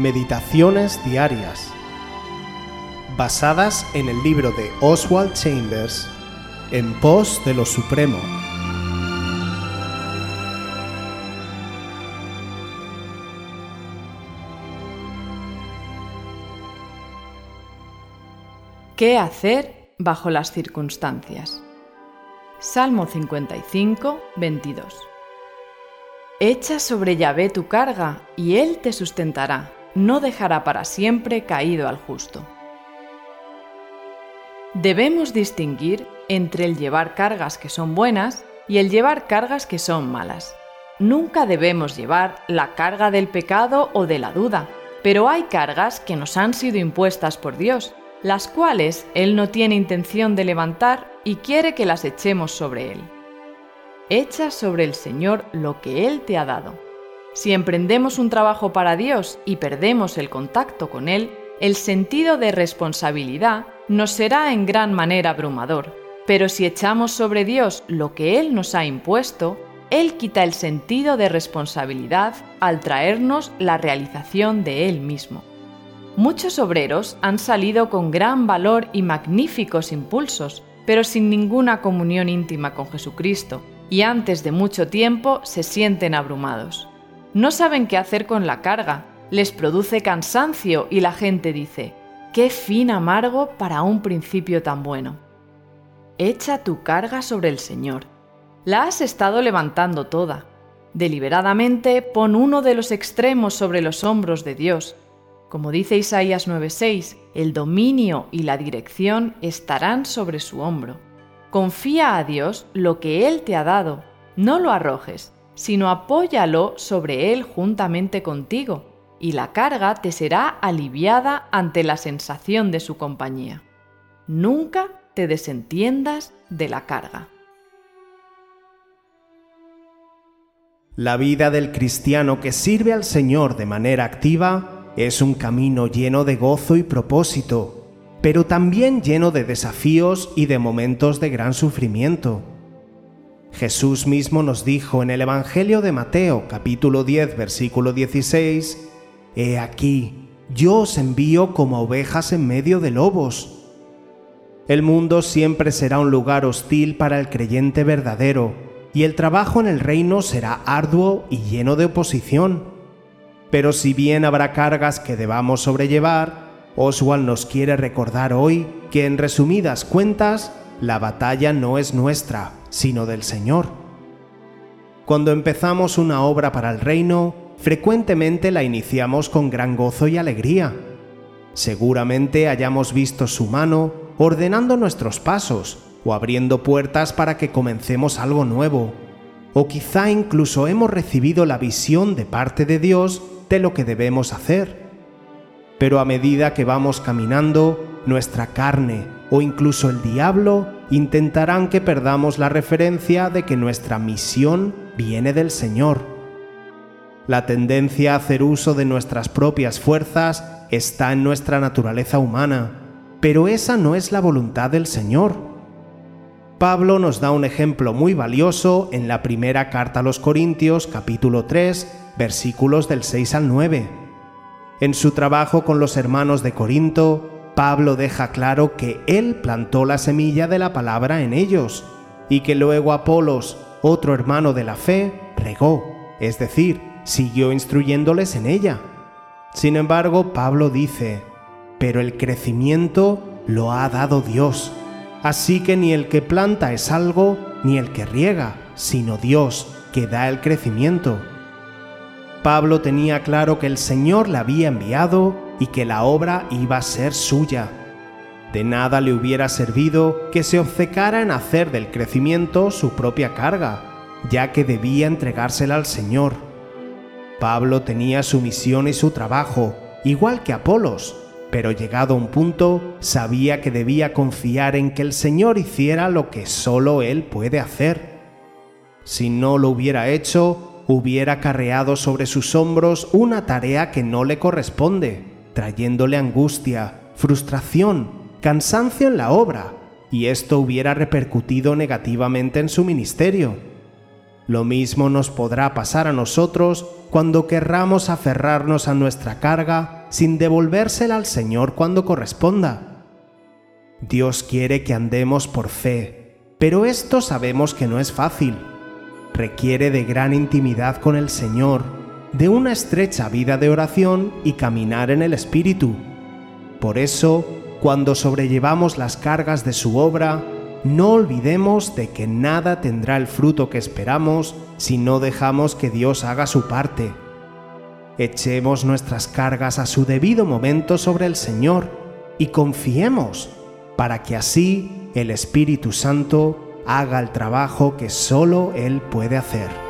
Meditaciones Diarias, basadas en el libro de Oswald Chambers, En pos de lo Supremo. ¿Qué hacer bajo las circunstancias? Salmo 55, 22. Echa sobre Yahvé tu carga, y él te sustentará, no dejará para siempre caído al justo. Debemos distinguir entre el llevar cargas que son buenas y el llevar cargas que son malas. Nunca debemos llevar la carga del pecado o de la duda, pero hay cargas que nos han sido impuestas por Dios las cuales Él no tiene intención de levantar y quiere que las echemos sobre Él. Echa sobre el Señor lo que Él te ha dado. Si emprendemos un trabajo para Dios y perdemos el contacto con Él, el sentido de responsabilidad nos será en gran manera abrumador. Pero si echamos sobre Dios lo que Él nos ha impuesto, Él quita el sentido de responsabilidad al traernos la realización de Él mismo. Muchos obreros han salido con gran valor y magníficos impulsos, pero sin ninguna comunión íntima con Jesucristo, y antes de mucho tiempo se sienten abrumados. No saben qué hacer con la carga, les produce cansancio y la gente dice, qué fin amargo para un principio tan bueno. Echa tu carga sobre el Señor. La has estado levantando toda. Deliberadamente pon uno de los extremos sobre los hombros de Dios como dice Isaías 9:6, el dominio y la dirección estarán sobre su hombro. Confía a Dios lo que Él te ha dado, no lo arrojes, sino apóyalo sobre Él juntamente contigo, y la carga te será aliviada ante la sensación de su compañía. Nunca te desentiendas de la carga. La vida del cristiano que sirve al Señor de manera activa es un camino lleno de gozo y propósito, pero también lleno de desafíos y de momentos de gran sufrimiento. Jesús mismo nos dijo en el Evangelio de Mateo capítulo 10 versículo 16, He aquí, yo os envío como ovejas en medio de lobos. El mundo siempre será un lugar hostil para el creyente verdadero, y el trabajo en el reino será arduo y lleno de oposición. Pero si bien habrá cargas que debamos sobrellevar, Oswald nos quiere recordar hoy que en resumidas cuentas, la batalla no es nuestra, sino del Señor. Cuando empezamos una obra para el reino, frecuentemente la iniciamos con gran gozo y alegría. Seguramente hayamos visto su mano ordenando nuestros pasos o abriendo puertas para que comencemos algo nuevo. O quizá incluso hemos recibido la visión de parte de Dios de lo que debemos hacer. Pero a medida que vamos caminando, nuestra carne o incluso el diablo intentarán que perdamos la referencia de que nuestra misión viene del Señor. La tendencia a hacer uso de nuestras propias fuerzas está en nuestra naturaleza humana, pero esa no es la voluntad del Señor. Pablo nos da un ejemplo muy valioso en la primera carta a los Corintios capítulo 3 versículos del 6 al 9. En su trabajo con los hermanos de Corinto, Pablo deja claro que él plantó la semilla de la palabra en ellos y que luego Apolos, otro hermano de la fe, regó, es decir, siguió instruyéndoles en ella. Sin embargo, Pablo dice, pero el crecimiento lo ha dado Dios, así que ni el que planta es algo, ni el que riega, sino Dios que da el crecimiento. Pablo tenía claro que el Señor le había enviado y que la obra iba a ser suya. De nada le hubiera servido que se obcecara en hacer del crecimiento su propia carga, ya que debía entregársela al Señor. Pablo tenía su misión y su trabajo, igual que Apolos, pero llegado a un punto sabía que debía confiar en que el Señor hiciera lo que solo Él puede hacer. Si no lo hubiera hecho, hubiera carreado sobre sus hombros una tarea que no le corresponde, trayéndole angustia, frustración, cansancio en la obra, y esto hubiera repercutido negativamente en su ministerio. Lo mismo nos podrá pasar a nosotros cuando querramos aferrarnos a nuestra carga sin devolvérsela al Señor cuando corresponda. Dios quiere que andemos por fe, pero esto sabemos que no es fácil. Requiere de gran intimidad con el Señor, de una estrecha vida de oración y caminar en el Espíritu. Por eso, cuando sobrellevamos las cargas de su obra, no olvidemos de que nada tendrá el fruto que esperamos si no dejamos que Dios haga su parte. Echemos nuestras cargas a su debido momento sobre el Señor y confiemos para que así el Espíritu Santo haga el trabajo que solo Él puede hacer.